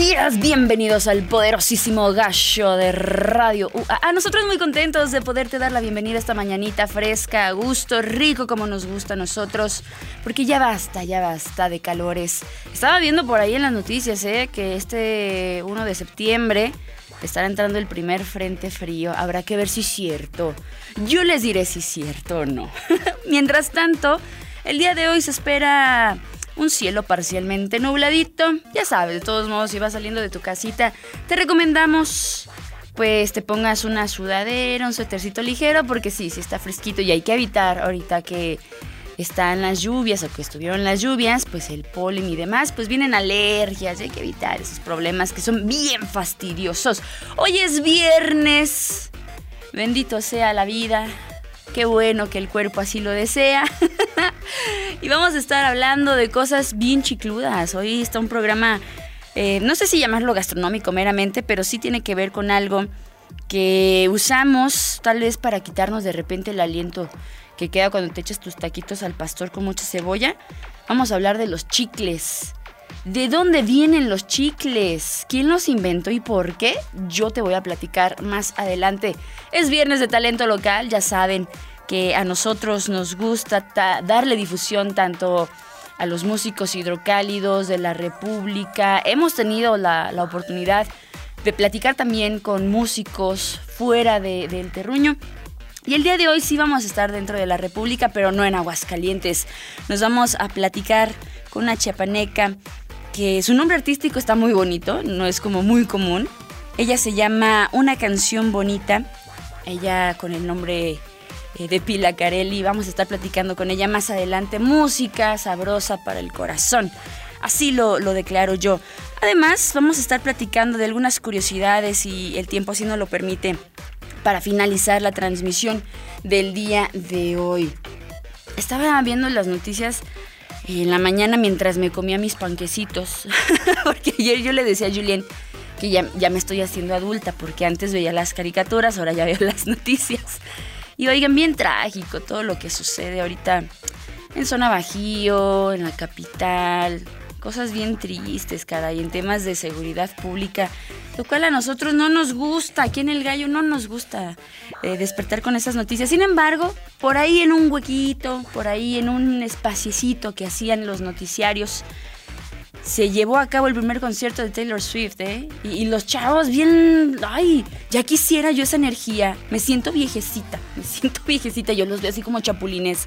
Días. Bienvenidos al poderosísimo gallo de radio. A nosotros muy contentos de poderte dar la bienvenida esta mañanita fresca, a gusto, rico como nos gusta a nosotros. Porque ya basta, ya basta de calores. Estaba viendo por ahí en las noticias ¿eh? que este 1 de septiembre estará entrando el primer frente frío. Habrá que ver si es cierto. Yo les diré si es cierto o no. Mientras tanto, el día de hoy se espera un cielo parcialmente nubladito. Ya sabes, de todos modos, si vas saliendo de tu casita, te recomendamos pues te pongas una sudadera, un suétercito ligero, porque sí, sí está fresquito y hay que evitar ahorita que están las lluvias o que estuvieron las lluvias, pues el polen y demás, pues vienen alergias, y hay que evitar esos problemas que son bien fastidiosos. Hoy es viernes, bendito sea la vida, qué bueno que el cuerpo así lo desea. y vamos a estar hablando de cosas bien chicludas. Hoy está un programa, eh, no sé si llamarlo gastronómico meramente, pero sí tiene que ver con algo que usamos tal vez para quitarnos de repente el aliento que queda cuando te echas tus taquitos al pastor con mucha cebolla. Vamos a hablar de los chicles. ¿De dónde vienen los chicles? ¿Quién los inventó y por qué? Yo te voy a platicar más adelante. Es viernes de talento local, ya saben que a nosotros nos gusta darle difusión tanto a los músicos hidrocálidos de la República. Hemos tenido la, oportunidad de platicar también con músicos fuera del terruño y el día de hoy sí vamos a estar dentro de la República, pero no en Aguascalientes. Nos vamos a platicar con una chiapaneca que su nombre artístico está muy bonito, no es como muy común. Ella se llama Una canción bonita. Ella con el nombre eh, de Pila Carelli. Vamos a estar platicando con ella más adelante. Música sabrosa para el corazón. Así lo, lo declaro yo. Además, vamos a estar platicando de algunas curiosidades y el tiempo así nos lo permite para finalizar la transmisión del día de hoy. Estaba viendo las noticias en la mañana mientras me comía mis panquecitos, porque ayer yo le decía a Julien que ya, ya, me estoy haciendo adulta, porque antes veía las caricaturas, ahora ya veo las noticias. Y oigan, bien trágico todo lo que sucede ahorita en zona Bajío, en la capital, cosas bien tristes, caray, en temas de seguridad pública, lo cual a nosotros no nos gusta, aquí en el gallo no nos gusta eh, despertar con esas noticias. Sin embargo, por ahí en un huequito, por ahí en un espaciecito que hacían los noticiarios, se llevó a cabo el primer concierto de Taylor Swift, ¿eh? Y, y, los chavos bien, ay, ya quisiera yo esa energía. Me siento viejecita, me siento viejecita. Yo los veo así como chapulines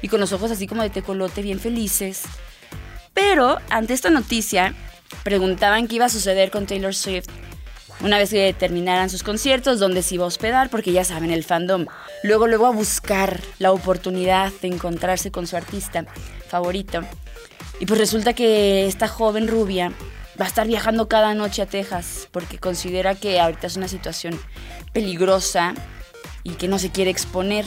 y con los ojos así como de tecolote, bien felices. Pero ante esta noticia, preguntaban qué iba a suceder con Taylor Swift una vez que terminaran sus conciertos, dónde se iba a hospedar, porque ya saben, el fandom luego luego a buscar la oportunidad de encontrarse con su artista favorito. Y pues resulta que esta joven rubia va a estar viajando cada noche a Texas porque considera que ahorita es una situación peligrosa y que no se quiere exponer.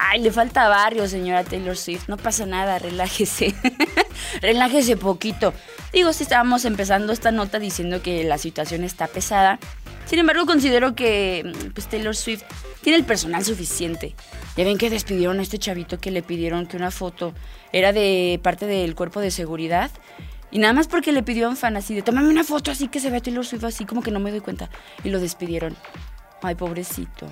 Ay, le falta barrio, señora Taylor Swift. No pasa nada, relájese. relájese poquito. Digo, si estábamos empezando esta nota diciendo que la situación está pesada. Sin embargo, considero que pues, Taylor Swift tiene el personal suficiente. Ya ven que despidieron a este chavito que le pidieron que una foto era de parte del cuerpo de seguridad. Y nada más porque le pidió a un fan así de, tómame una foto así que se vea Taylor Swift así, como que no me doy cuenta. Y lo despidieron. Ay, pobrecito.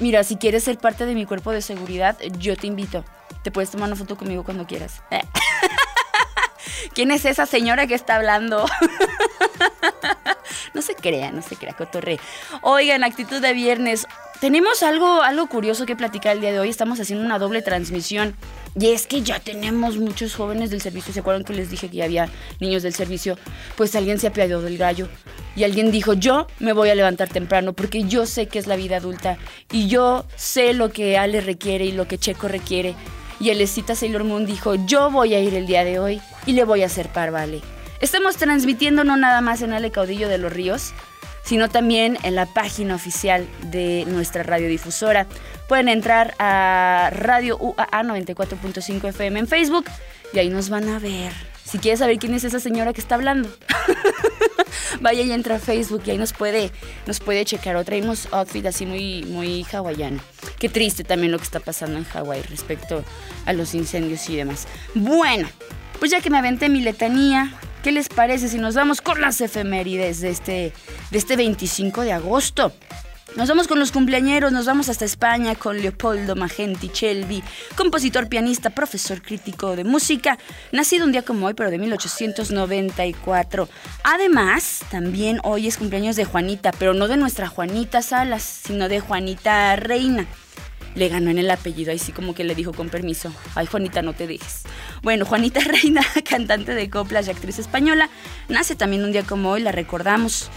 Mira, si quieres ser parte de mi cuerpo de seguridad, yo te invito. Te puedes tomar una foto conmigo cuando quieras. ¿Quién es esa señora que está hablando? no se crea, no se crea, cotorre. Oigan, actitud de viernes. Tenemos algo, algo curioso que platicar el día de hoy. Estamos haciendo una doble transmisión. Y es que ya tenemos muchos jóvenes del servicio. ¿Se acuerdan que les dije que ya había niños del servicio? Pues alguien se apiadó del gallo. Y alguien dijo, yo me voy a levantar temprano porque yo sé que es la vida adulta. Y yo sé lo que Ale requiere y lo que Checo requiere. Y el Escita Sailor Moon dijo, yo voy a ir el día de hoy y le voy a hacer par, vale. Estamos transmitiendo no nada más en Ale Caudillo de los Ríos, sino también en la página oficial de nuestra radiodifusora. Pueden entrar a Radio UAA 94.5 FM en Facebook y ahí nos van a ver. Si quieres saber quién es esa señora que está hablando, vaya y entra a Facebook y ahí nos puede, nos puede checar. O traemos outfit así muy, muy hawaiano. Qué triste también lo que está pasando en Hawái respecto a los incendios y demás. Bueno, pues ya que me aventé mi letanía, ¿qué les parece si nos vamos con las efemérides de este, de este 25 de agosto? Nos vamos con los cumpleañeros, nos vamos hasta España con Leopoldo Magenti Chelvi, compositor, pianista, profesor crítico de música, nacido un día como hoy, pero de 1894. Además, también hoy es cumpleaños de Juanita, pero no de nuestra Juanita Salas, sino de Juanita Reina. Le ganó en el apellido, ahí sí como que le dijo con permiso, ay Juanita, no te dejes. Bueno, Juanita Reina, cantante de coplas y actriz española, nace también un día como hoy, la recordamos.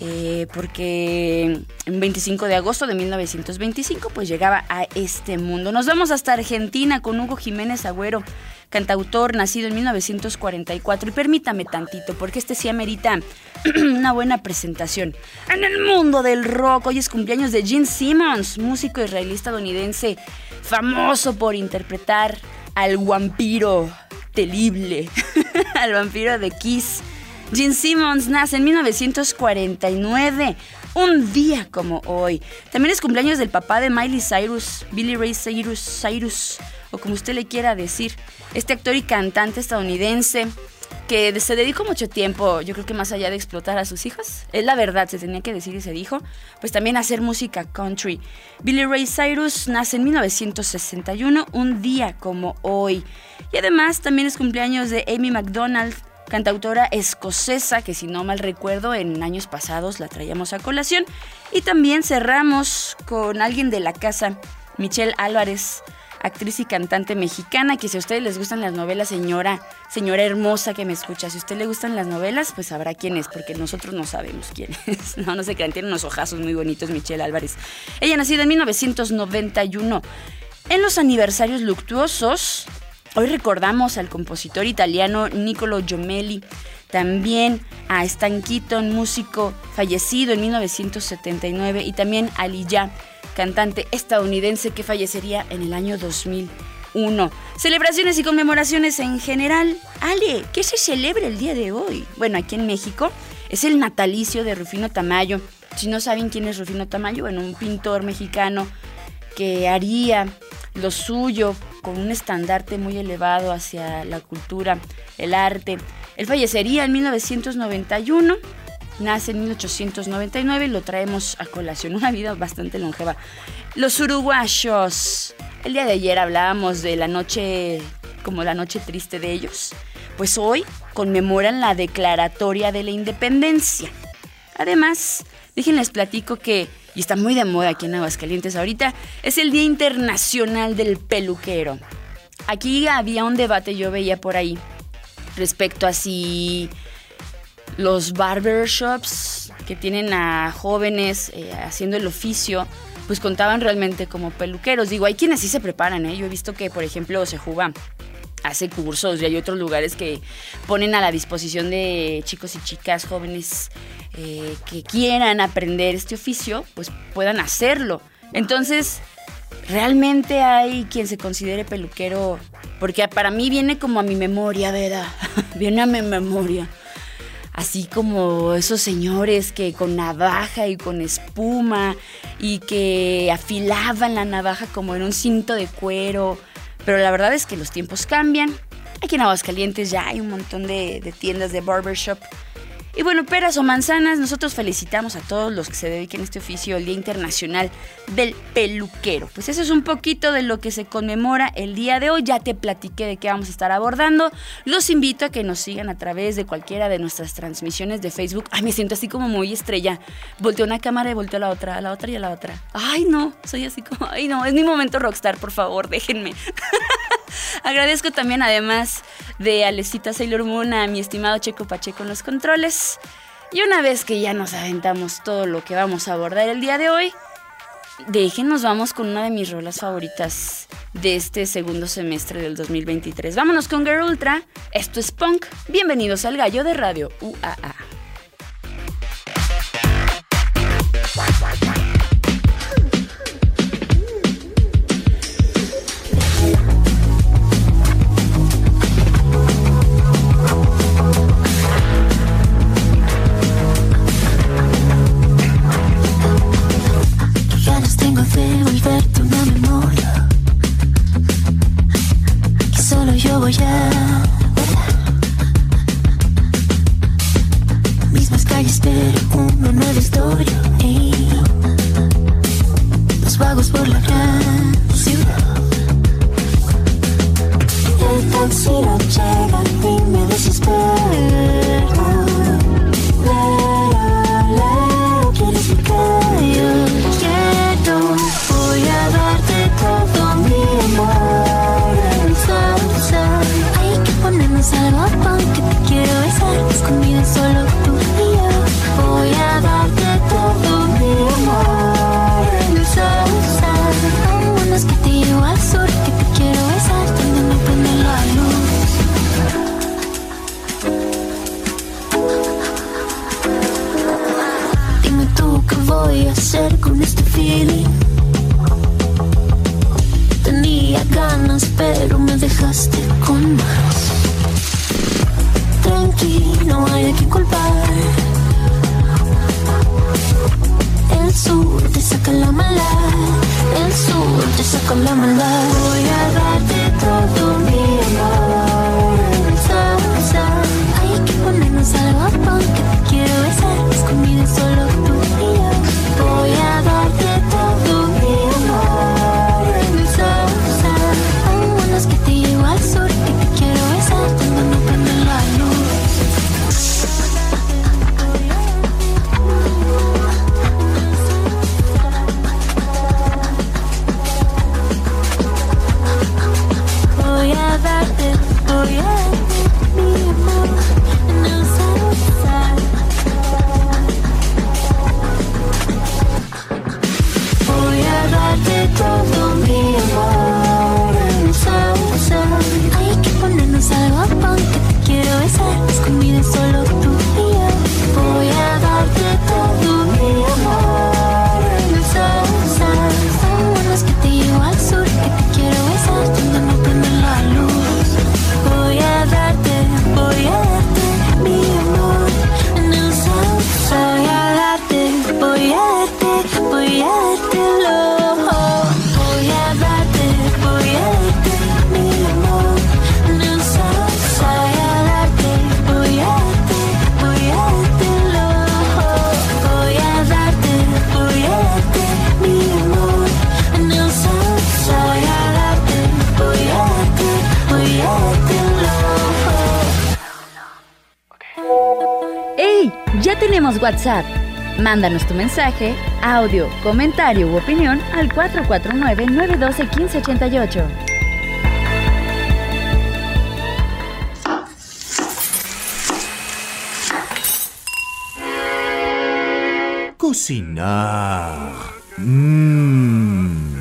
Eh, porque en 25 de agosto de 1925 pues llegaba a este mundo. Nos vamos hasta Argentina con Hugo Jiménez Agüero, cantautor nacido en 1944 y permítame tantito porque este sí amerita una buena presentación. En el mundo del rock hoy es cumpleaños de Gene Simmons, músico israelí estadounidense famoso por interpretar al vampiro terrible, al vampiro de Kiss. Gene Simmons nace en 1949, un día como hoy. También es cumpleaños del papá de Miley Cyrus, Billy Ray Cyrus, Cyrus, como usted le quiera decir. Este actor y cantante estadounidense que se dedicó mucho tiempo, yo creo que más allá de explotar a sus hijas, es la verdad, se tenía que decir y se dijo, pues también hacer música country. Billy Ray Cyrus nace en 1961, un día como hoy. Y además también es cumpleaños de Amy McDonald, cantautora escocesa que si no mal recuerdo en años pasados la traíamos a colación. Y también cerramos con alguien de la casa, Michelle Álvarez, actriz y cantante mexicana, que si a ustedes les gustan las novelas, señora, señora hermosa que me escucha, si a usted le gustan las novelas, pues sabrá quién es, porque nosotros no sabemos quién es. No, no se crean, tiene unos ojazos muy bonitos Michelle Álvarez. Ella nacida en 1991. En los aniversarios luctuosos, Hoy recordamos al compositor italiano Niccolo Giomelli, también a Stan Keaton, músico fallecido en 1979, y también a Liyah, cantante estadounidense que fallecería en el año 2001. Celebraciones y conmemoraciones en general. Ale, ¿qué se celebra el día de hoy? Bueno, aquí en México es el natalicio de Rufino Tamayo. Si no saben quién es Rufino Tamayo, bueno, un pintor mexicano que haría lo suyo con un estandarte muy elevado hacia la cultura, el arte. Él fallecería en 1991, nace en 1899 y lo traemos a colación, una vida bastante longeva. Los uruguayos, el día de ayer hablábamos de la noche, como la noche triste de ellos, pues hoy conmemoran la declaratoria de la independencia. Además, déjenles platico que y está muy de moda aquí en Aguascalientes ahorita, es el Día Internacional del Peluquero. Aquí había un debate, yo veía por ahí, respecto a si los barbershops que tienen a jóvenes eh, haciendo el oficio, pues contaban realmente como peluqueros. Digo, hay quienes sí se preparan, ¿eh? Yo he visto que, por ejemplo, se juega hace cursos y hay otros lugares que ponen a la disposición de chicos y chicas jóvenes eh, que quieran aprender este oficio, pues puedan hacerlo. Entonces, realmente hay quien se considere peluquero, porque para mí viene como a mi memoria, ¿verdad? viene a mi memoria. Así como esos señores que con navaja y con espuma y que afilaban la navaja como en un cinto de cuero. Pero la verdad es que los tiempos cambian. Aquí en Aguascalientes ya hay un montón de, de tiendas de barbershop y bueno, peras o manzanas, nosotros felicitamos a todos los que se dediquen a este oficio el Día Internacional del Peluquero. Pues eso es un poquito de lo que se conmemora el día de hoy. Ya te platiqué de qué vamos a estar abordando. Los invito a que nos sigan a través de cualquiera de nuestras transmisiones de Facebook. Ay, me siento así como muy estrella. Volteo una cámara y volteo a la otra, a la otra y a la otra. Ay, no, soy así como, ay, no, es mi momento rockstar, por favor, déjenme. Agradezco también, además de Alecita Sailor Moon, a mi estimado Checo Pacheco en los controles. Y una vez que ya nos aventamos todo lo que vamos a abordar el día de hoy, déjenos vamos con una de mis rolas favoritas de este segundo semestre del 2023. Vámonos con Girl Ultra. Esto es Punk. Bienvenidos al Gallo de Radio UAA. Mándanos tu mensaje, audio, comentario u opinión al 449-912-1588. Cocinar. Mmm.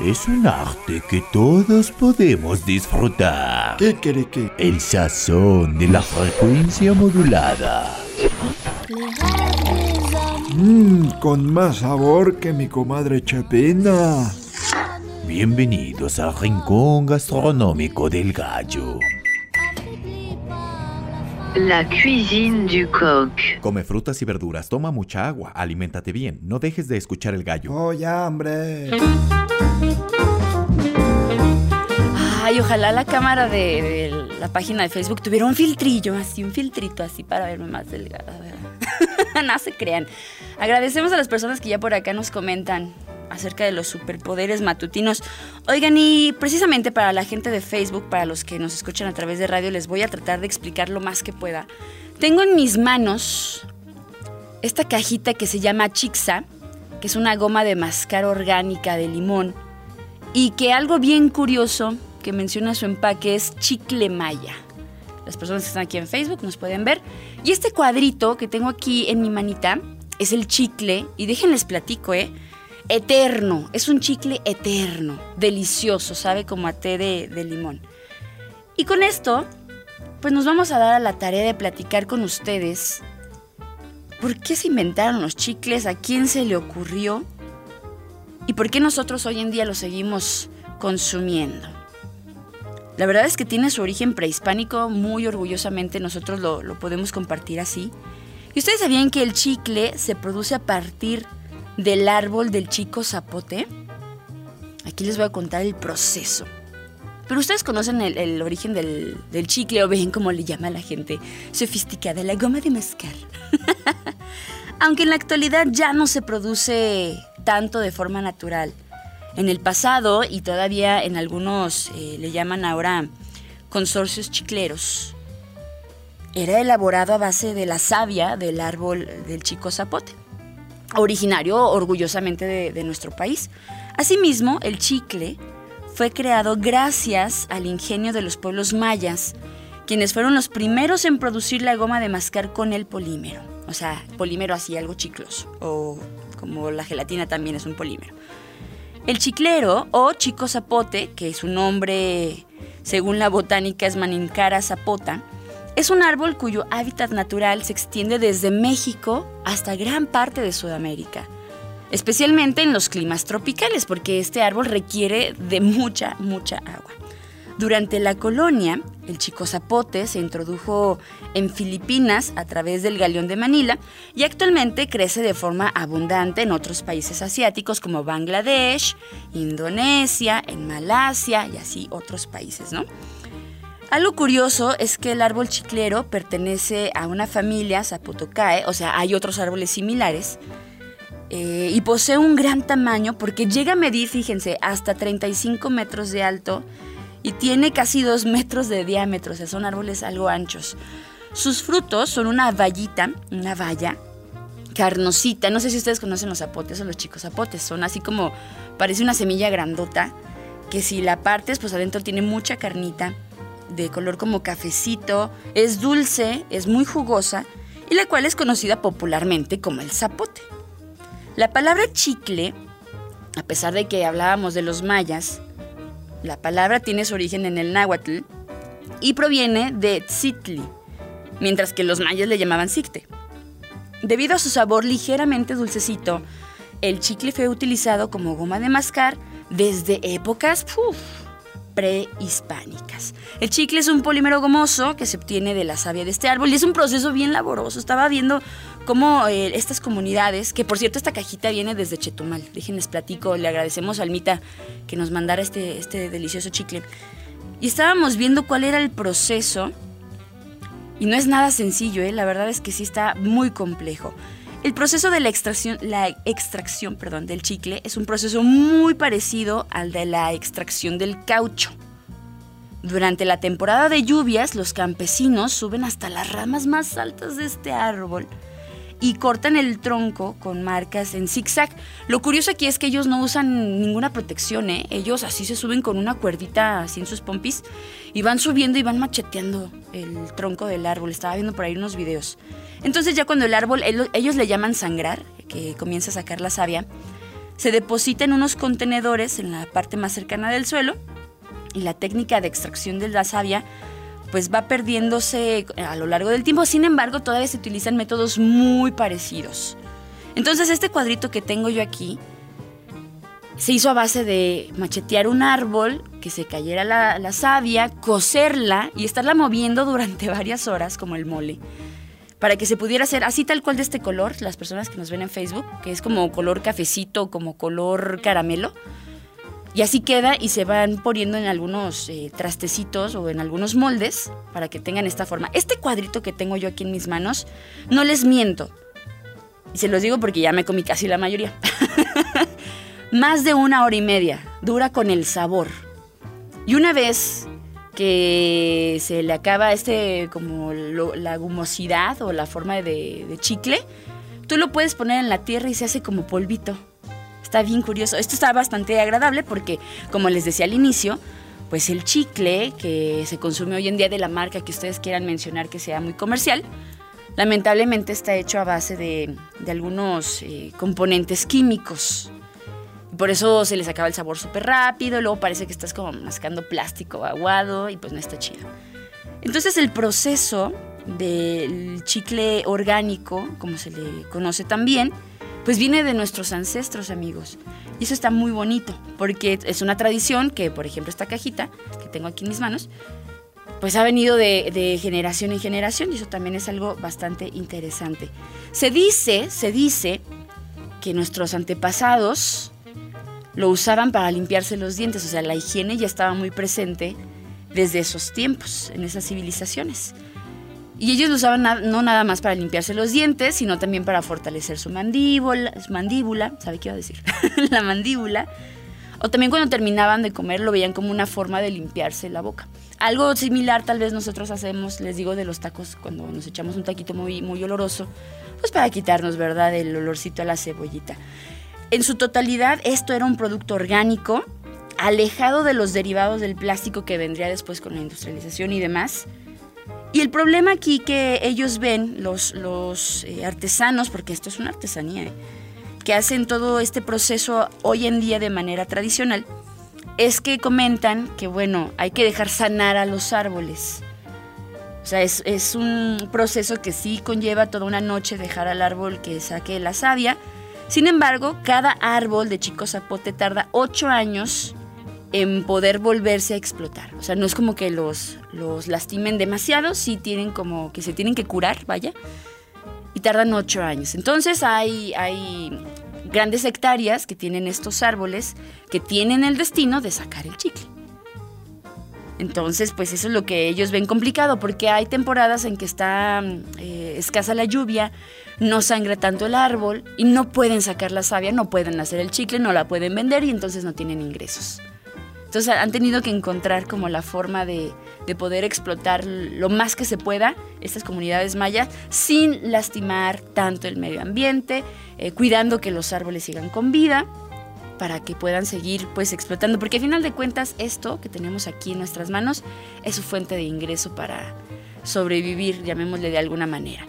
Es un arte que todos podemos disfrutar. ¿Qué quiere que? El sazón de la frecuencia modulada. Mmm, con más sabor que mi comadre Chepina. Bienvenidos al rincón gastronómico del gallo. La cuisine du coq. Come frutas y verduras, toma mucha agua, aliméntate bien, no dejes de escuchar el gallo. Oh, ya, hombre. Ay, ojalá la cámara de, de la página de Facebook tuviera un filtrillo, así, un filtrito así para verme más delgada. ¿verdad? no se crean. Agradecemos a las personas que ya por acá nos comentan acerca de los superpoderes matutinos. Oigan, y precisamente para la gente de Facebook, para los que nos escuchan a través de radio, les voy a tratar de explicar lo más que pueda. Tengo en mis manos esta cajita que se llama Chixa, que es una goma de mascar orgánica de limón, y que algo bien curioso que menciona su empaque es chicle maya. Las personas que están aquí en Facebook nos pueden ver. Y este cuadrito que tengo aquí en mi manita es el chicle, y déjenles platico, ¿eh? Eterno, es un chicle eterno, delicioso, sabe como a té de, limón. Y con esto, pues nos vamos a dar a la tarea de platicar con ustedes por qué se inventaron los chicles, a quién se le ocurrió y por qué nosotros hoy en día los seguimos consumiendo. La verdad es que tiene su origen prehispánico, muy orgullosamente nosotros lo, lo podemos compartir así. ¿Y ustedes sabían que el chicle se produce a partir del árbol del chico zapote? Aquí les voy a contar el proceso. Pero ustedes conocen el, el origen del, del chicle o ven cómo le llama la gente sofisticada, la goma de mascar. Aunque en la actualidad ya no se produce tanto de forma natural. En el pasado y todavía en algunos eh, le llaman ahora consorcios chicleros, era elaborado a base de la savia del árbol del chico zapote, originario orgullosamente de, de nuestro país. Asimismo, el chicle fue creado gracias al ingenio de los pueblos mayas, quienes fueron los primeros en producir la goma de mascar con el polímero. O sea, polímero así, algo chicloso, o como la gelatina también es un polímero. El chiclero o chico zapote, que su nombre según la botánica es Manincara zapota, es un árbol cuyo hábitat natural se extiende desde México hasta gran parte de Sudamérica, especialmente en los climas tropicales, porque este árbol requiere de mucha, mucha agua. Durante la colonia, el chico zapote se introdujo en Filipinas a través del galeón de Manila y actualmente crece de forma abundante en otros países asiáticos como Bangladesh, Indonesia, en Malasia y así otros países. Algo curioso es que el árbol chiclero pertenece a una familia Zapotocae, o sea, hay otros árboles similares, eh, y posee un gran tamaño porque llega a medir, fíjense, hasta 35 metros de alto y tiene casi 2 metros de diámetro, o sea, son árboles algo anchos. Sus frutos son una vallita, una valla carnosita. No sé si ustedes conocen los zapotes o los chicos zapotes. Son así como, parece una semilla grandota, que si la partes, pues adentro tiene mucha carnita, de color como cafecito, es dulce, es muy jugosa, y la cual es conocida popularmente como el zapote. La palabra chicle, a pesar de que hablábamos de los mayas, la palabra tiene su origen en el náhuatl y proviene de tzitli, mientras que los mayas le llamaban sicte. Debido a su sabor ligeramente dulcecito, el chicle fue utilizado como goma de mascar desde épocas prehispánicas. El chicle es un polímero gomoso que se obtiene de la savia de este árbol y es un proceso bien laboroso. Estaba viendo cómo eh, estas comunidades, que por cierto esta cajita viene desde Chetumal, déjenles platico, le agradecemos a Almita que nos mandara este, este delicioso chicle. Y estábamos viendo cuál era el proceso y no es nada sencillo, ¿eh? la verdad es que sí está muy complejo. El proceso de la extracción, la extracción perdón, del chicle es un proceso muy parecido al de la extracción del caucho. Durante la temporada de lluvias, los campesinos suben hasta las ramas más altas de este árbol y cortan el tronco con marcas en zigzag. Lo curioso aquí es que ellos no usan ninguna protección, ¿eh? Ellos así se suben con una cuerdita así en sus pompis y van subiendo y van macheteando el tronco del árbol. Estaba viendo por ahí unos videos. Entonces ya cuando el árbol, ellos le llaman sangrar, que comienza a sacar la savia, se deposita en unos contenedores en la parte más cercana del suelo y la técnica de extracción de la savia pues va perdiéndose a lo largo del tiempo. Sin embargo, todavía se utilizan métodos muy parecidos. Entonces, este cuadrito que tengo yo aquí se hizo a base de machetear un árbol, que se cayera la, la savia, coserla y estarla moviendo durante varias horas como el mole. Para que se pudiera hacer así tal cual de este color, las personas que nos ven en Facebook, que es como color cafecito, como color caramelo y así queda y se van poniendo en algunos eh, trastecitos o en algunos moldes para que tengan esta forma. Este cuadrito que tengo yo aquí en mis manos, no les miento. Y se los digo porque ya me comí casi la mayoría. Más de una hora y media. Dura con el sabor. Y una vez que se le acaba este como la gumosidad o la forma de chicle, tú lo puedes poner en la tierra y se hace como polvito. Está bien curioso. Esto está bastante agradable porque, como les decía al inicio, pues el chicle que se consume hoy en día de la marca que ustedes quieran mencionar que sea muy comercial, lamentablemente está hecho a base de, de algunos eh, componentes químicos. Por eso se les acaba el sabor súper rápido, luego parece que estás como mascando plástico aguado y pues no está chido. Entonces el proceso del chicle orgánico, como se le conoce también, pues viene de nuestros ancestros, amigos. Y eso está muy bonito, porque es una tradición que, por ejemplo, esta cajita que tengo aquí en mis manos, pues ha venido de, generación en generación y eso también es algo bastante interesante. Se dice, se dice que nuestros antepasados lo usaban para limpiarse los dientes, o sea, la higiene ya estaba muy presente desde esos tiempos, en esas civilizaciones. Y ellos lo usaban no nada más para limpiarse los dientes, sino también para fortalecer su mandíbula, su ¿sabe qué iba a decir? la mandíbula. O también cuando terminaban de comer lo veían como una forma de limpiarse la boca. Algo similar tal vez nosotros hacemos, les digo, de los tacos cuando nos echamos un taquito muy, muy oloroso, pues para quitarnos, ¿verdad?, el olorcito a la cebollita. En su totalidad, esto era un producto orgánico, alejado de los derivados del plástico que vendría después con la industrialización y demás. Y el problema aquí que ellos ven, los, los eh, artesanos, porque esto es una artesanía, ¿eh? que hacen todo este proceso hoy en día de manera tradicional, es que comentan que, bueno, hay que dejar sanar a los árboles. O sea, es, es un proceso que sí conlleva toda una noche dejar al árbol que saque la savia. Sin embargo, cada árbol de chico zapote tarda ocho años en poder volverse a explotar. O sea, no es como que los, los lastimen demasiado, sí tienen como que se tienen que curar, vaya, y tardan ocho años. Entonces hay, hay grandes hectáreas que tienen estos árboles que tienen el destino de sacar el chicle. Entonces, pues eso es lo que ellos ven complicado, porque hay temporadas en que está eh, escasa la lluvia, no sangra tanto el árbol y no pueden sacar la savia, no pueden hacer el chicle, no la pueden vender y entonces no tienen ingresos. Entonces han tenido que encontrar como la forma de, de poder explotar lo más que se pueda estas comunidades mayas sin lastimar tanto el medio ambiente, eh, cuidando que los árboles sigan con vida para que puedan seguir pues explotando, porque al final de cuentas esto que tenemos aquí en nuestras manos es su fuente de ingreso para sobrevivir, llamémosle de alguna manera.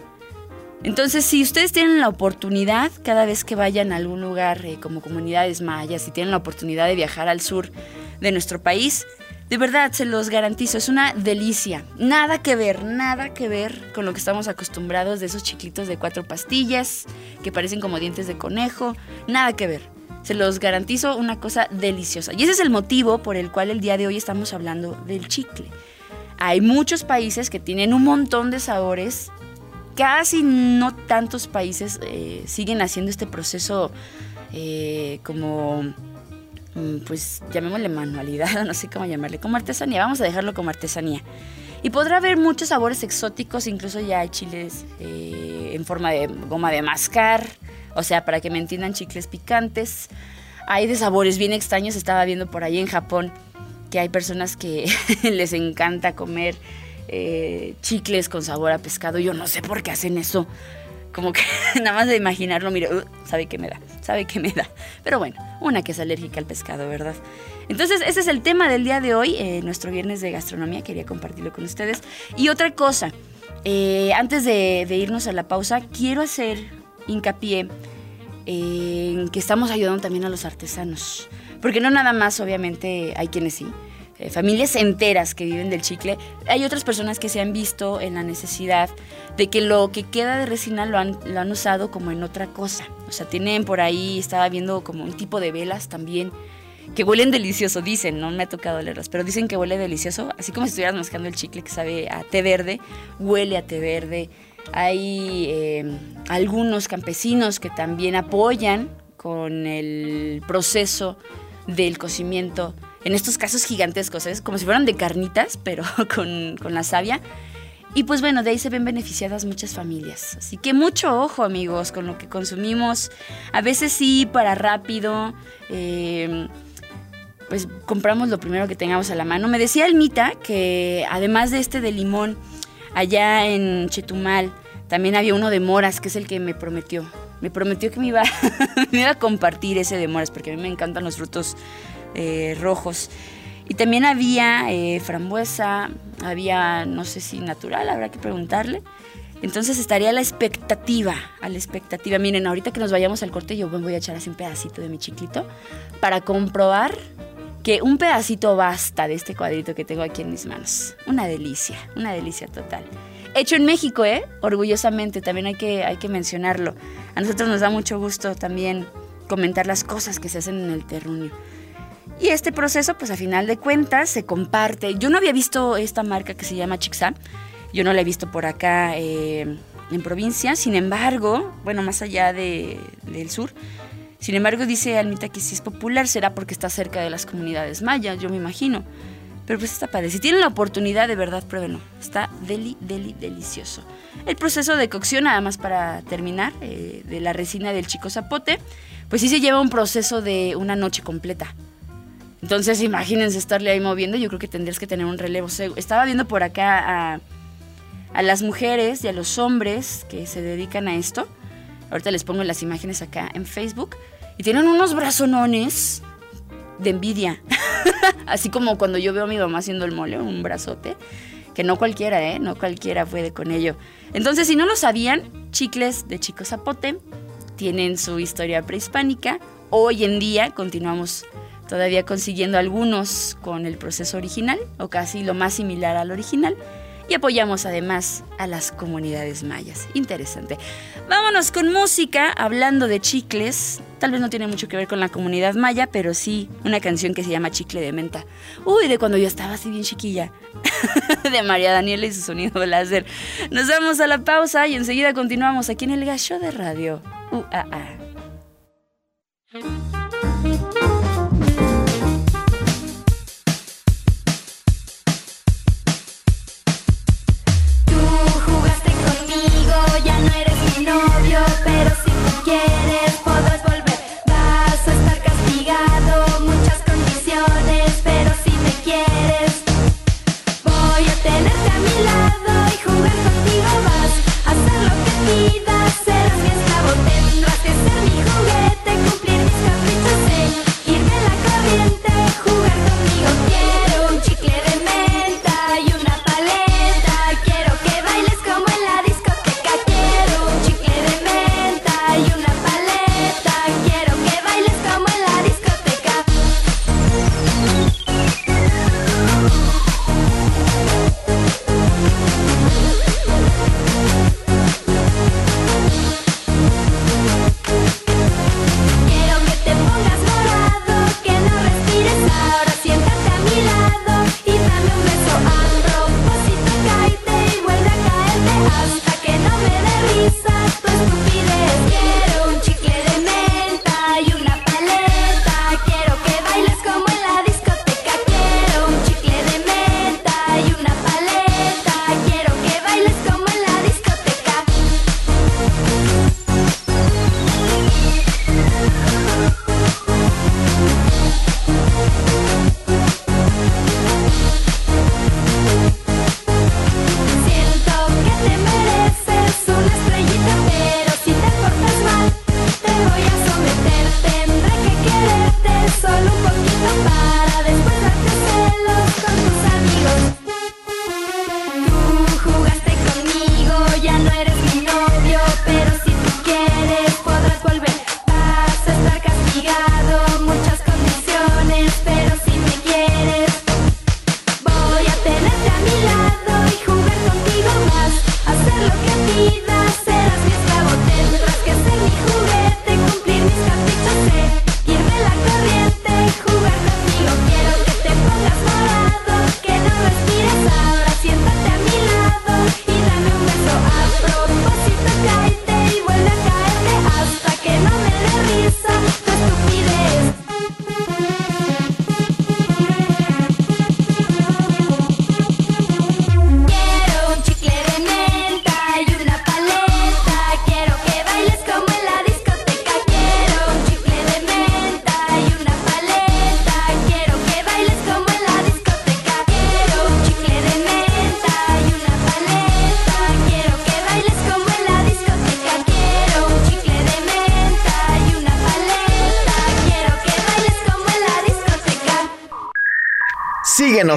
Entonces, si ustedes tienen la oportunidad, cada vez que vayan a algún lugar eh, como comunidades mayas, si tienen la oportunidad de viajar al sur de nuestro país, de verdad se los garantizo, es una delicia. Nada que ver, nada que ver con lo que estamos acostumbrados de esos chiquitos de cuatro pastillas que parecen como dientes de conejo, nada que ver. Se los garantizo una cosa deliciosa. Y ese es el motivo por el cual el día de hoy estamos hablando del chicle. Hay muchos países que tienen un montón de sabores casi no tantos países eh, siguen haciendo este proceso eh, como, mm, pues llamémosle manualidad, no sé cómo llamarle, como artesanía, vamos a dejarlo como artesanía. Y podrá haber muchos sabores exóticos, incluso ya hay chiles eh, en forma de goma de mascar, o sea, para que me entiendan, chicles picantes. Hay de sabores bien extraños, estaba viendo por ahí en Japón que hay personas que les encanta comer eh, chicles con sabor a pescado. Yo no sé por qué hacen eso. Como que nada más de imaginarlo, mire, uh, sabe que me da, sabe que me da. Pero bueno, una que es alérgica al pescado, ¿verdad? Entonces, ese es el tema del día de hoy, eh, nuestro viernes de gastronomía. Quería compartirlo con ustedes. Y otra cosa, eh, antes de, de irnos a la pausa, quiero hacer hincapié en que estamos ayudando también a los artesanos. Porque no nada más, obviamente, hay quienes sí. Eh, familias enteras que viven del chicle. Hay otras personas que se han visto en la necesidad de que lo que queda de resina lo han, lo han usado como en otra cosa. O sea, tienen por ahí, estaba viendo como un tipo de velas también que huelen delicioso, dicen, no me ha tocado leerlas, pero dicen que huele delicioso, así como si estuvieras mascando el chicle que sabe a té verde, huele a té verde. Hay eh, algunos campesinos que también apoyan con el proceso del cocimiento, en estos casos gigantescos, es como si fueran de carnitas, pero con, con la savia. Y pues bueno, de ahí se ven beneficiadas muchas familias. Así que mucho ojo amigos con lo que consumimos. A veces sí, para rápido. eh, pues compramos lo primero que tengamos a la mano. Me decía Almita que además de este de limón, allá en Chetumal también había uno de moras, que es el que me prometió. Me prometió que me iba, me iba a compartir ese de moras, porque a mí me encantan los frutos eh, rojos. Y también había eh, frambuesa, había, no sé si natural, habrá que preguntarle. Entonces estaría la expectativa, a la expectativa. Miren, ahorita que nos vayamos al corte, yo voy a echar así un pedacito de mi chiclito para comprobar que un pedacito basta de este cuadrito que tengo aquí en mis manos. Una delicia, una delicia total. Hecho en México, ¿eh? Orgullosamente, también hay que, hay que mencionarlo. A nosotros nos da mucho gusto también comentar las cosas que se hacen en el terruño. Y este proceso, pues a final de cuentas, se comparte. Yo no había visto esta marca que se llama Chixá. Yo no la he visto por acá eh, en provincia. Sin embargo, bueno, más allá de- del sur, Sin embargo, dice Almita que si es popular será porque está cerca de las comunidades mayas, yo me imagino. Pero pues está padre. Si tienen la oportunidad, de verdad, pruébenlo. Está deli, deli, delicioso. El proceso de cocción, nada más para terminar, eh, de la resina del chico zapote, pues sí se lleva un proceso de una noche completa. Entonces, imagínense estarle ahí moviendo. Yo creo que tendrías que tener un relevo. Estaba viendo por acá a, a las mujeres y a los hombres que se dedican a esto. Ahorita les pongo las imágenes acá en Facebook. Y tienen unos brazonones de envidia. Así como cuando yo veo a mi mamá haciendo el mole, un brazote. Que no cualquiera, ¿eh? No cualquiera puede con ello. Entonces, si no lo sabían, chicles de Chico Zapote tienen su historia prehispánica. Hoy en día continuamos todavía consiguiendo algunos con el proceso original, o casi lo más similar al original. Y apoyamos además a las comunidades mayas. Interesante. Vámonos con música, hablando de chicles. Tal vez no tiene mucho que ver con la comunidad maya, pero sí una canción que se llama Chicle de Menta. Uy, de cuando yo estaba así bien chiquilla. de María Daniela y su sonido láser. Nos vamos a la pausa y enseguida continuamos aquí en el gallo de radio. UAA.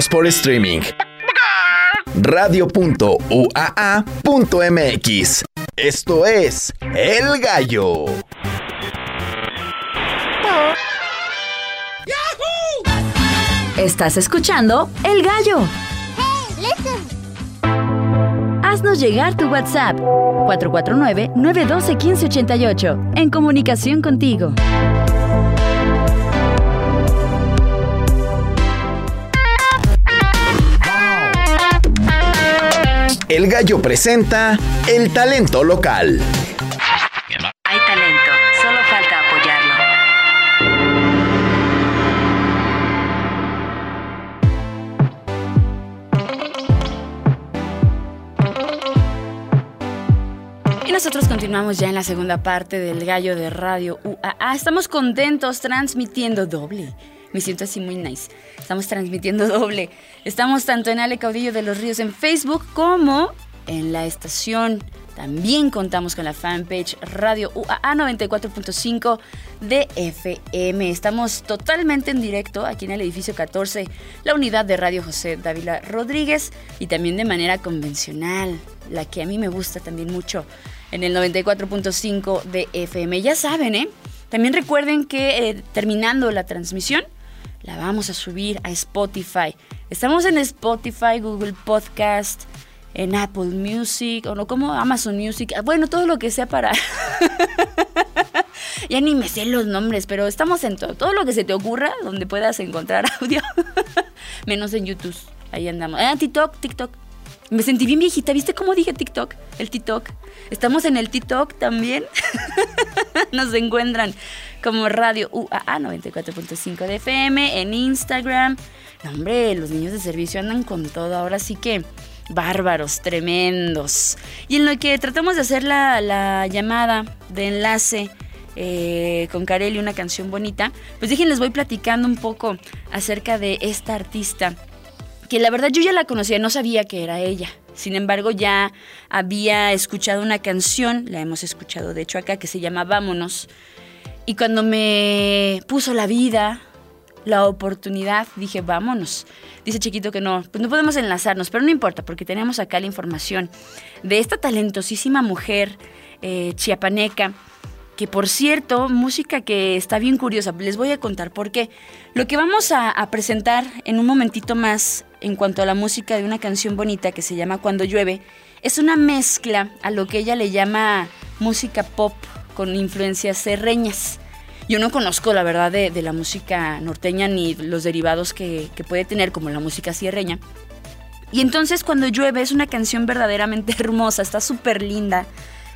Por streaming. Radio.uaa.mx. Esto es El Gallo. Estás escuchando El Gallo. Haznos llegar tu WhatsApp 449-912-1588 en comunicación contigo. El Gallo presenta El Talento Local. Hay talento, solo falta apoyarlo. Y nosotros continuamos ya en la segunda parte del Gallo de Radio UAA. Estamos contentos transmitiendo doble me siento así muy nice. Estamos transmitiendo doble. Estamos tanto en Ale Caudillo de los Ríos en Facebook como en la estación. También contamos con la fanpage Radio UAA 94.5 de FM. Estamos totalmente en directo aquí en el edificio 14, la unidad de Radio José Dávila Rodríguez y también de manera convencional, la que a mí me gusta también mucho, en el 94.5 de FM. Ya saben, ¿eh? También recuerden que eh, terminando la transmisión, la vamos a subir a Spotify. Estamos en Spotify, Google Podcast, en Apple Music, o no como Amazon Music, bueno, todo lo que sea para... ya ni me sé los nombres, pero estamos en todo, todo lo que se te ocurra, donde puedas encontrar audio, menos en YouTube, ahí andamos. Ah, TikTok, TikTok. Me sentí bien viejita, ¿viste cómo dije TikTok? El TikTok. Estamos en el TikTok también. Nos encuentran como Radio UAA 94.5 de FM, en Instagram. No, hombre, los niños de servicio andan con todo. Ahora sí que bárbaros, tremendos. Y en lo que tratamos de hacer la, la llamada de enlace eh, con Carelli, una canción bonita, pues dije, les voy platicando un poco acerca de esta artista, que la verdad yo ya la conocía, no sabía que era ella. Sin embargo, ya había escuchado una canción, la hemos escuchado de hecho acá, que se llama Vámonos. Y cuando me puso la vida, la oportunidad, dije, vámonos. Dice Chiquito que no, pues no podemos enlazarnos, pero no importa, porque tenemos acá la información de esta talentosísima mujer eh, chiapaneca, que por cierto, música que está bien curiosa, les voy a contar por qué. Lo que vamos a, a presentar en un momentito más en cuanto a la música de una canción bonita que se llama Cuando llueve, es una mezcla a lo que ella le llama música pop con influencias serreñas. Yo no conozco la verdad de, la música norteña ni los derivados que, que puede tener como la música sierreña. Y entonces cuando llueve es una canción verdaderamente hermosa, está súper linda,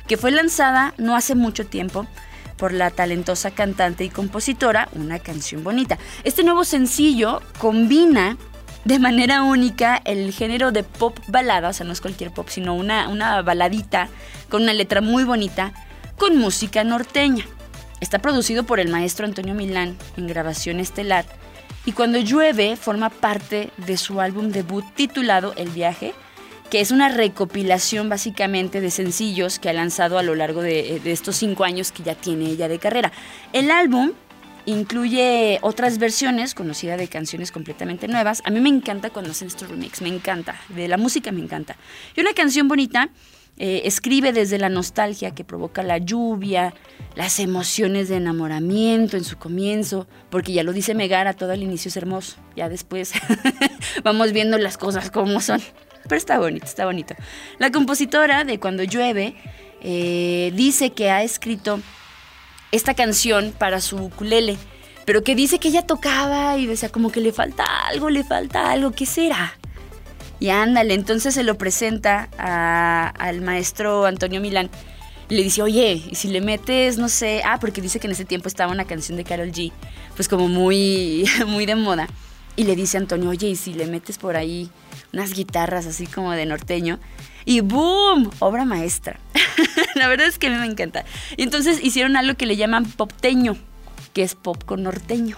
que fue lanzada no hace mucho tiempo por la talentosa cantante y compositora, una canción bonita. Este nuevo sencillo combina de manera única el género de pop balada, o sea, no es cualquier pop, sino una, una baladita con una letra muy bonita, con música norteña. Está producido por el maestro Antonio Milán en grabación estelar y cuando llueve forma parte de su álbum debut titulado El viaje, que es una recopilación básicamente de sencillos que ha lanzado a lo largo de, de estos cinco años que ya tiene ella de carrera. El álbum incluye otras versiones conocidas de canciones completamente nuevas. A mí me encanta cuando hacen estos remix, me encanta, de la música me encanta. Y una canción bonita eh, escribe desde la nostalgia que provoca la lluvia, las emociones de enamoramiento en su comienzo, porque ya lo dice Megara, todo el inicio es hermoso, ya después vamos viendo las cosas como son. Pero está bonito, está bonito. La compositora de Cuando llueve eh, dice que ha escrito esta canción para su ukulele, pero que dice que ella tocaba y decía como que le falta algo, le falta algo, ¿qué será? Y ándale, entonces se lo presenta al maestro Antonio Milán. Y le dice, oye, y si le metes, no sé, ah, porque dice que en ese tiempo estaba una canción de Carol G, pues como muy, muy de moda. Y le dice a Antonio, oye, y si le metes por ahí unas guitarras así como de norteño. Y ¡boom! Obra maestra. La verdad es que a mí me encanta. Y entonces hicieron algo que le llaman popteño, que es pop con norteño.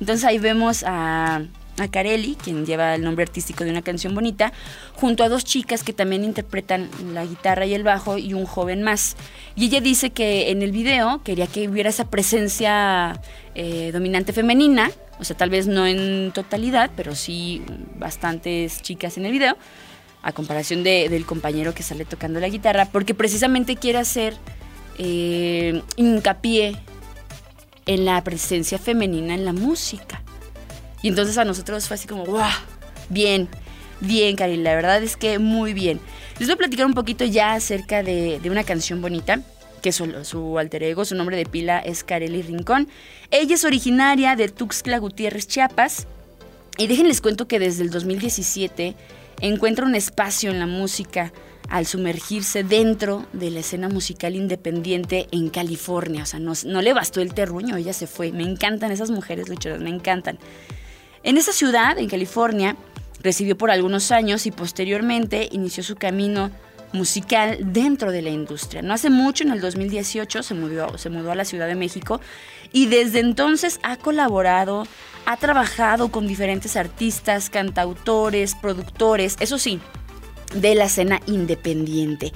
Entonces ahí vemos a, a Carelli, quien lleva el nombre artístico de una canción bonita, junto a dos chicas que también interpretan la guitarra y el bajo y un joven más. Y ella dice que en el video quería que hubiera esa presencia eh, dominante femenina, o sea, tal vez no en totalidad, pero sí bastantes chicas en el video, a comparación de- del compañero que sale tocando la guitarra, porque precisamente quiere hacer eh, hincapié en la presencia femenina en la música. Y entonces a nosotros fue así como, ¡guau! Bien, bien, Cari, la verdad es que muy bien. Les voy a platicar un poquito ya acerca de, de una canción bonita, que su, su alter ego, su nombre de pila es Carely Rincón. Ella es originaria de Tuxtla Gutiérrez, Chiapas. Y déjenles cuento que desde el 2017 encuentra un espacio en la música al sumergirse dentro de la escena musical independiente en California. O sea, no, le bastó el terruño, ella se fue. Me encantan esas mujeres luchadoras, me encantan. En esa ciudad, en California, residió por algunos años y posteriormente inició su camino musical dentro de la industria. No hace mucho, en el 2018, se mudó, se mudó a la Ciudad de México y desde entonces ha colaborado, ha trabajado con diferentes artistas, cantautores, productores, eso sí, de la escena independiente.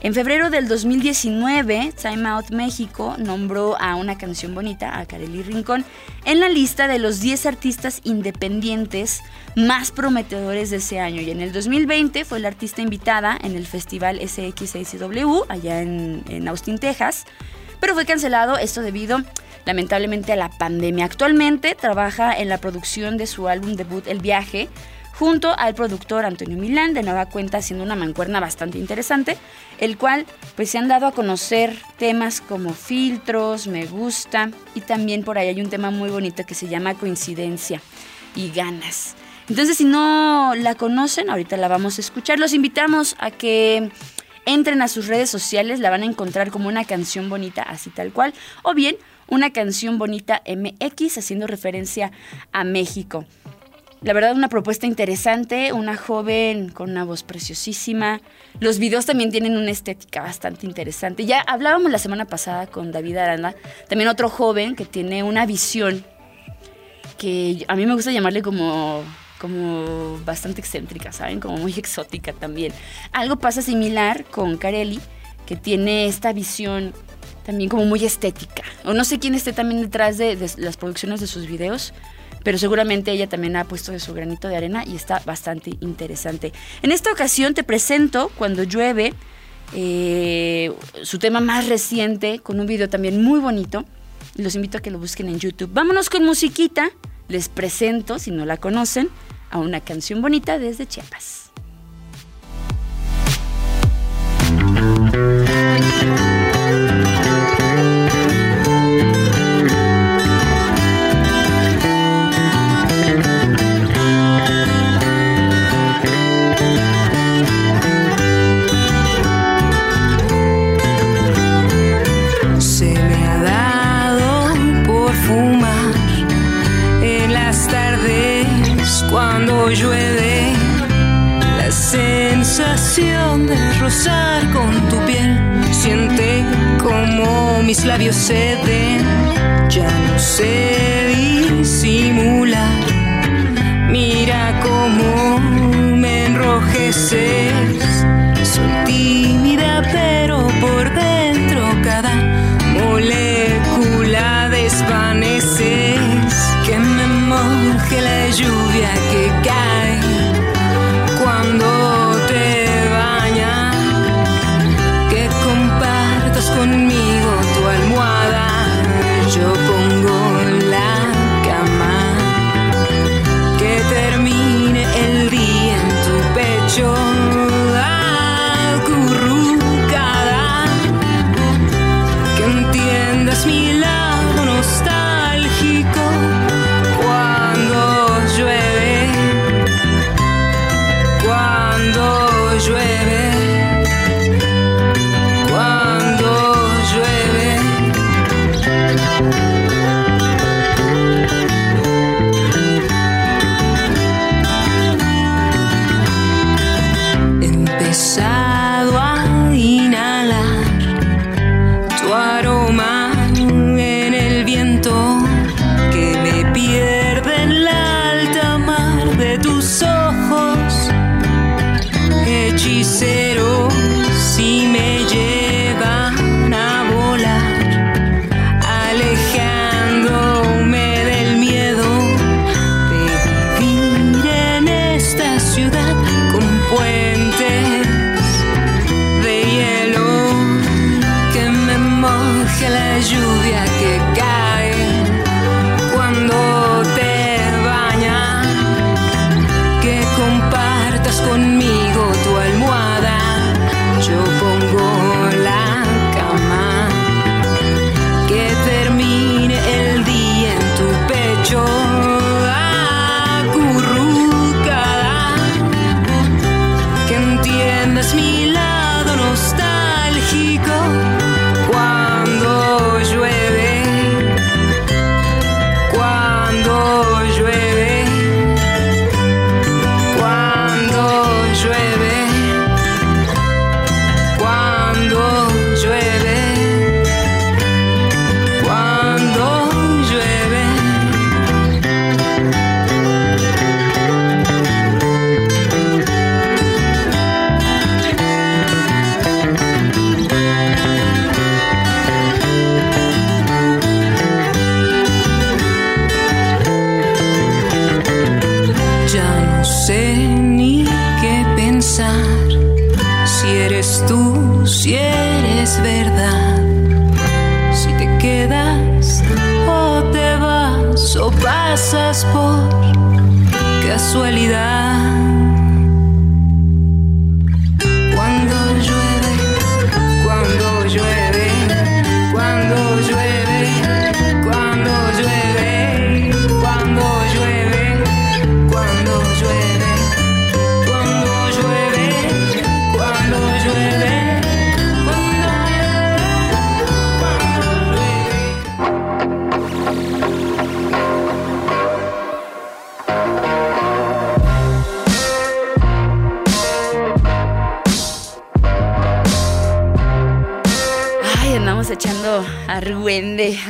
En febrero del 2019, Time Out México nombró a una canción bonita, a Kareli Rincón, en la lista de los 10 artistas independientes más prometedores de ese año. Y en el 2020 fue la artista invitada en el festival SXACW, allá en Austin, Texas. Pero fue cancelado esto debido lamentablemente a la pandemia. Actualmente trabaja en la producción de su álbum debut El Viaje, junto al productor Antonio Milán, de nueva cuenta haciendo una mancuerna bastante interesante, el cual pues se han dado a conocer temas como filtros, me gusta y también por ahí hay un tema muy bonito que se llama coincidencia y ganas. Entonces si no la conocen, ahorita la vamos a escuchar, los invitamos a que entren a sus redes sociales, la van a encontrar como una canción bonita, así tal cual, o bien una canción bonita MX haciendo referencia a México. La verdad, una propuesta interesante, una joven con una voz preciosísima. Los videos también tienen una estética bastante interesante. Ya hablábamos la semana pasada con David Aranda, también otro joven que tiene una visión que a mí me gusta llamarle como como bastante excéntrica, ¿saben? Como muy exótica también. Algo pasa similar con Carelli, que tiene esta visión también como muy estética. O no sé quién esté también detrás de, de las producciones de sus videos, pero seguramente ella también ha puesto su granito de arena y está bastante interesante. En esta ocasión te presento Cuando llueve, eh, su tema más reciente, con un video también muy bonito. Los invito a que lo busquen en YouTube. Vámonos con musiquita. Les presento, si no la conocen, a una canción bonita desde Chiapas. Cuando llueve. La sensación de rozar con tu piel. Siente como mis labios ceden. Ya no sé disimular. Casualidad.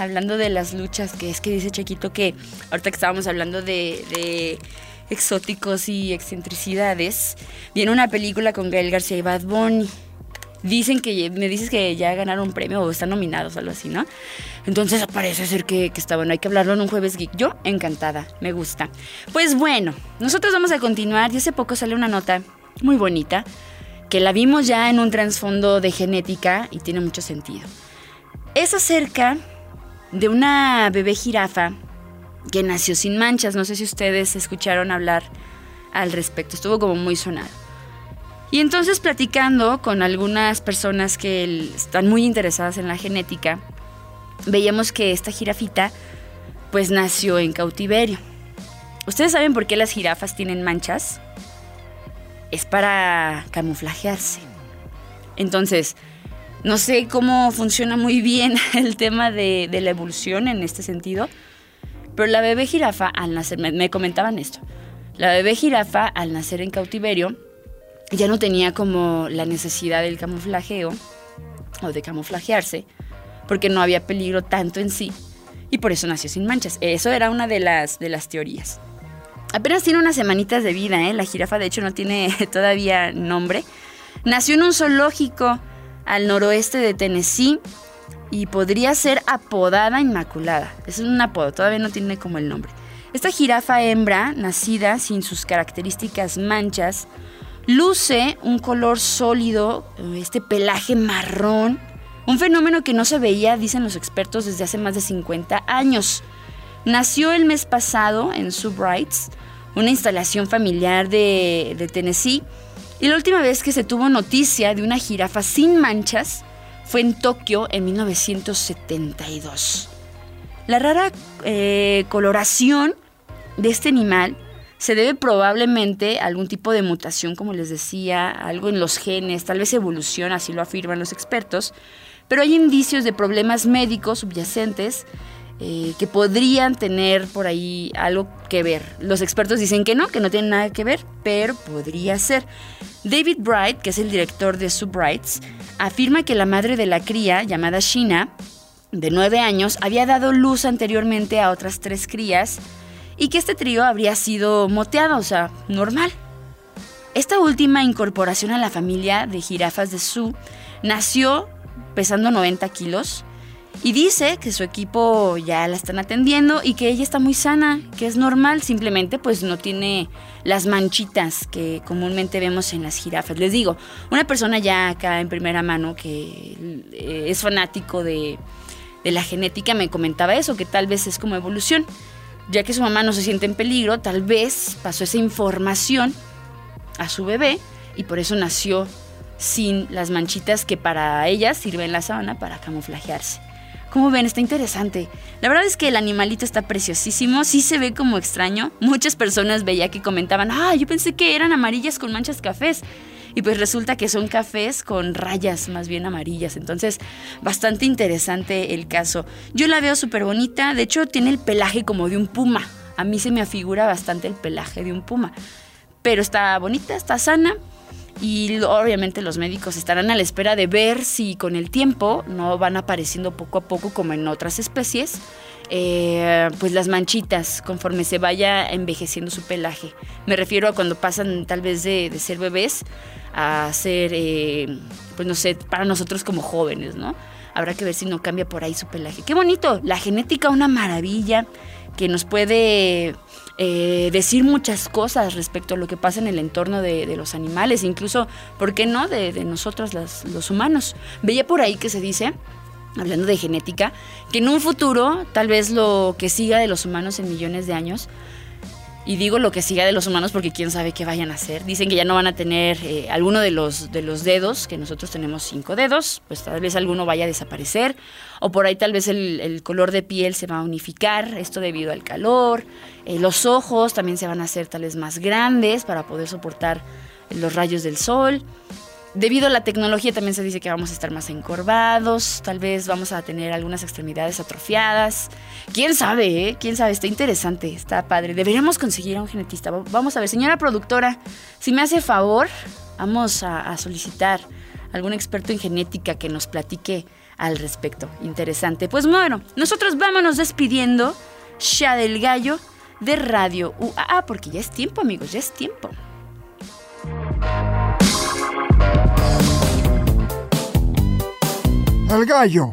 Hablando de las luchas, que es que dice Chequito que ahorita que estábamos hablando de, de exóticos y excentricidades, viene una película con Gael García y Bad Bunny. Dicen que, me dices que ya ganaron un premio o están nominados, algo así, ¿no? Entonces parece ser que, que está bueno, hay que hablarlo en un jueves geek. Yo, encantada, me gusta. Pues bueno, nosotros vamos a continuar y hace poco sale una nota muy bonita que la vimos ya en un trasfondo de genética y tiene mucho sentido. Es acerca de una bebé jirafa que nació sin manchas. No sé si ustedes escucharon hablar al respecto. Estuvo como muy sonado. Y entonces platicando con algunas personas que están muy interesadas en la genética, veíamos que esta jirafita pues nació en cautiverio. ¿Ustedes saben por qué las jirafas tienen manchas? Es para camuflajearse. Entonces, no sé cómo funciona muy bien el tema de, la evolución en este sentido, pero la bebé jirafa al nacer, me, me comentaban esto, la bebé jirafa al nacer en cautiverio ya no tenía como la necesidad del camuflajeo o de camuflajearse, porque no había peligro tanto en sí, y por eso nació sin manchas. Eso era una de las, de las teorías. Apenas tiene unas semanitas de vida, ¿eh? La jirafa de hecho no tiene todavía nombre. Nació en un zoológico al noroeste de Tennessee y podría ser apodada Inmaculada. Es un apodo, todavía no tiene como el nombre. Esta jirafa hembra, nacida sin sus características manchas, luce un color sólido, este pelaje marrón, un fenómeno que no se veía, dicen los expertos, desde hace más de 50 años. Nació el mes pasado en Subrights, una instalación familiar de, de Tennessee, y la última vez que se tuvo noticia de una jirafa sin manchas fue en Tokio en 1972. La rara eh, coloración de este animal se debe probablemente a algún tipo de mutación, como les decía, algo en los genes, tal vez evolución, así lo afirman los expertos, pero hay indicios de problemas médicos subyacentes eh, que podrían tener por ahí algo que ver. Los expertos dicen que no, que no tienen nada que ver, pero podría ser. David Bright, que es el director de Subrights, afirma que la madre de la cría, llamada Sheena, de 9 años, había dado luz anteriormente a otras tres crías y que este trío habría sido moteado, o sea, normal. Esta última incorporación a la familia de jirafas de Sue nació pesando 90 kilos y dice que su equipo ya la están atendiendo y que ella está muy sana, que es normal, simplemente pues no tiene las manchitas que comúnmente vemos en las jirafas. Les digo, una persona ya acá en primera mano que eh, es fanático de, de la genética me comentaba eso, que tal vez es como evolución. Ya que su mamá no se siente en peligro, tal vez pasó esa información a su bebé y por eso nació sin las manchitas que para ella sirven la sábana para camuflajearse. Como ven, está interesante. La verdad es que el animalito está preciosísimo, sí se ve como extraño. Muchas personas veía que comentaban, ah, yo pensé que eran amarillas con manchas cafés. Y pues resulta que son cafés con rayas más bien amarillas. Entonces, bastante interesante el caso. Yo la veo súper bonita. De hecho, tiene el pelaje como de un puma. A mí se me afigura bastante el pelaje de un puma. Pero está bonita, está sana. Y obviamente los médicos estarán a la espera de ver si con el tiempo no van apareciendo poco a poco como en otras especies eh, pues las manchitas conforme se vaya envejeciendo su pelaje. Me refiero a cuando pasan tal vez de, ser bebés a ser, eh, pues no sé, para nosotros como jóvenes, ¿no? Habrá que ver si no cambia por ahí su pelaje. Qué bonito, la genética una maravilla que nos puede eh, decir muchas cosas respecto a lo que pasa en el entorno de, los animales, incluso, ¿por qué no?, de, de nosotros las- los humanos. Veía por ahí que se dice hablando de genética, que en un futuro, tal vez lo que siga de los humanos en millones de años, y digo lo que siga de los humanos porque quién sabe qué vayan a hacer. Dicen que ya no van a tener eh, alguno de los, de los dedos, que nosotros tenemos cinco dedos, pues tal vez alguno vaya a desaparecer, o por ahí tal vez el, el color de piel se va a unificar, esto debido al calor. Eh, los ojos también se van a hacer tal vez más grandes para poder soportar los rayos del sol. Debido a la tecnología también se dice que vamos a estar más encorvados, tal vez vamos a tener algunas extremidades atrofiadas. ¿Quién sabe, eh? ¿Quién sabe? Está interesante, está padre. Deberíamos conseguir a un genetista. Va- Vamos a ver, señora productora, si me hace favor, vamos a, a solicitar algún experto en genética que nos platique al respecto. Interesante. Pues bueno, nosotros vámonos despidiendo ya del gallo de Radio UAA, porque ya es tiempo, amigos, ya es tiempo. El gallo.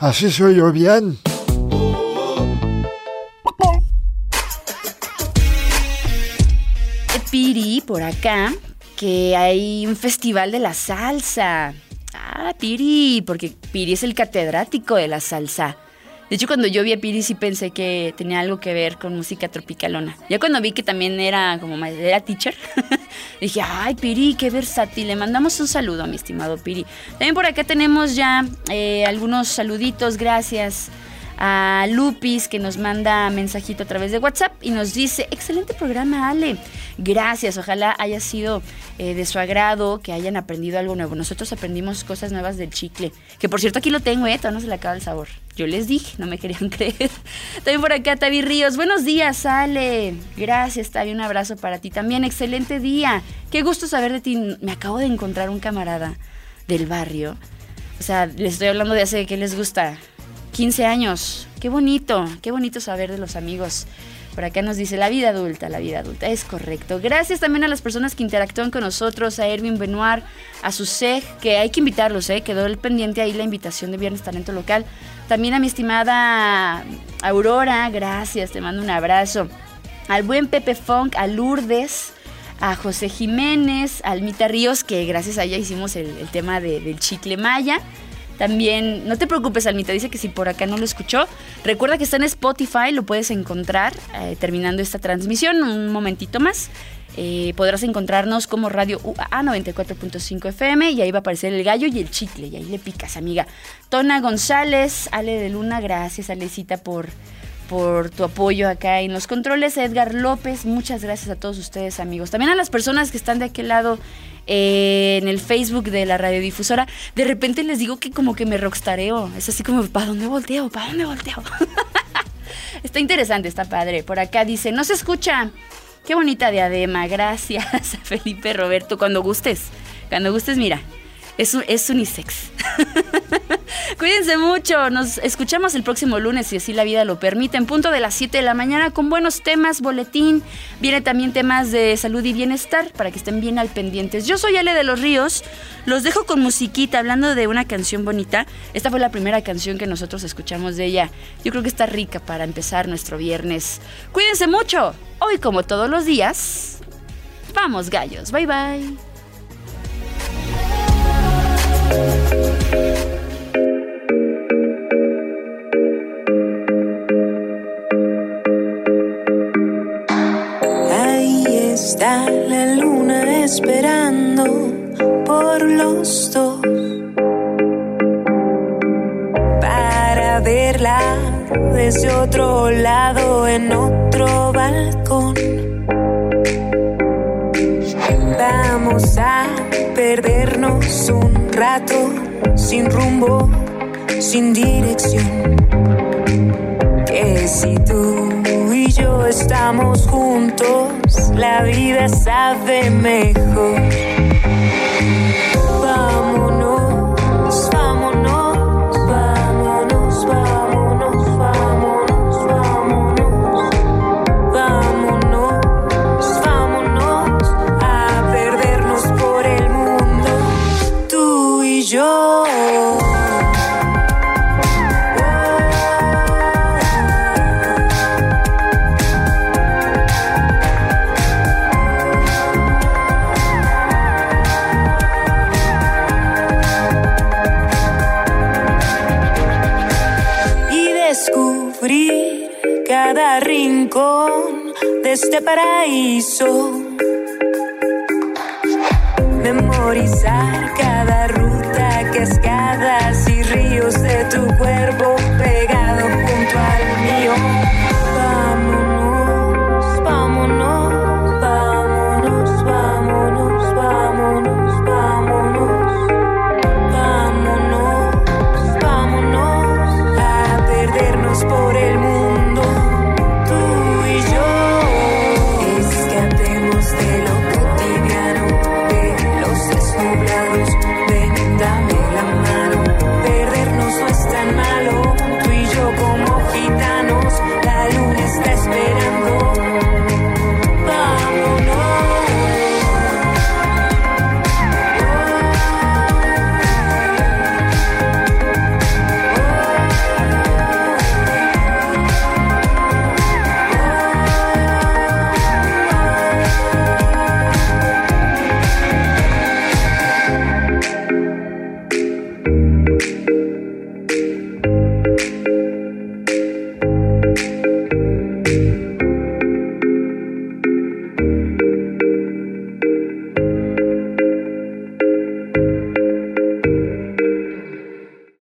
Así soy yo bien. Piri por acá que hay un festival de la salsa. Ah, Piri, porque Piri es el catedrático de la salsa. De hecho, cuando yo vi a Piri sí pensé que tenía algo que ver con música tropicalona. Ya cuando vi que también era como era teacher, dije, ay, Piri, qué versátil. Le mandamos un saludo a mi estimado Piri. También por acá tenemos ya eh, algunos saluditos, gracias a Lupis que nos manda mensajito a través de WhatsApp y nos dice, excelente programa Ale, gracias, ojalá haya sido eh, de su agrado, que hayan aprendido algo nuevo. Nosotros aprendimos cosas nuevas del chicle, que por cierto aquí lo tengo, eh, todavía no se le acaba el sabor. Yo les dije, no me querían creer. También por acá Tavi Ríos, buenos días Ale, gracias Tavi, un abrazo para ti también, excelente día, qué gusto saber de ti, me acabo de encontrar un camarada del barrio. O sea, les estoy hablando de hace que les gusta 15 años. Qué bonito, qué bonito saber de los amigos. Por acá nos dice la vida adulta, la vida adulta. Es correcto. Gracias también a las personas que interactúan con nosotros, a Erwin Benoit, a Suseg, que hay que invitarlos, ¿eh? Quedó el pendiente ahí la invitación de Viernes Talento Local. También a mi estimada Aurora, gracias, te mando un abrazo. Al buen Pepe Funk, a Lourdes, a José Jiménez, a Almita Ríos, que gracias a ella hicimos el, tema de- del chicle maya. También, no te preocupes, Almita, dice que si por acá no lo escuchó, recuerda que está en Spotify, lo puedes encontrar eh, terminando esta transmisión, un momentito más. Eh, podrás encontrarnos como Radio UAA 94.5 FM y ahí va a aparecer el gallo y el chicle y ahí le picas, amiga. Tona González, Ale de Luna, gracias, Alecita, por, por tu apoyo acá en los controles. Edgar López, muchas gracias a todos ustedes, amigos. También a las personas que están de aquel lado eh, en el Facebook de la radiodifusora. De repente les digo que como que me rockstareo. Es así como, ¿para dónde volteo? ¿Para dónde volteo? está interesante, está padre. Por acá dice, no se escucha. Qué bonita diadema, gracias a Felipe Roberto. Cuando gustes, cuando gustes, mira, es, es unisex. Cuídense mucho, nos escuchamos el próximo lunes si así la vida lo permite, en punto de las 7 de la mañana con buenos temas, boletín, viene también temas de salud y bienestar para que estén bien al pendientes. Yo soy Ale de los Ríos, los dejo con musiquita hablando de una canción bonita. Esta fue la primera canción que nosotros escuchamos de ella. Yo creo que está rica para empezar nuestro viernes. Cuídense mucho, hoy como todos los días, vamos gallos, bye bye. Está la luna esperando por los dos para verla desde otro lado en otro balcón. Vamos a perdernos un rato sin rumbo, sin dirección. Que si tú y yo estamos juntos, la vida sabe mejor. Paraíso.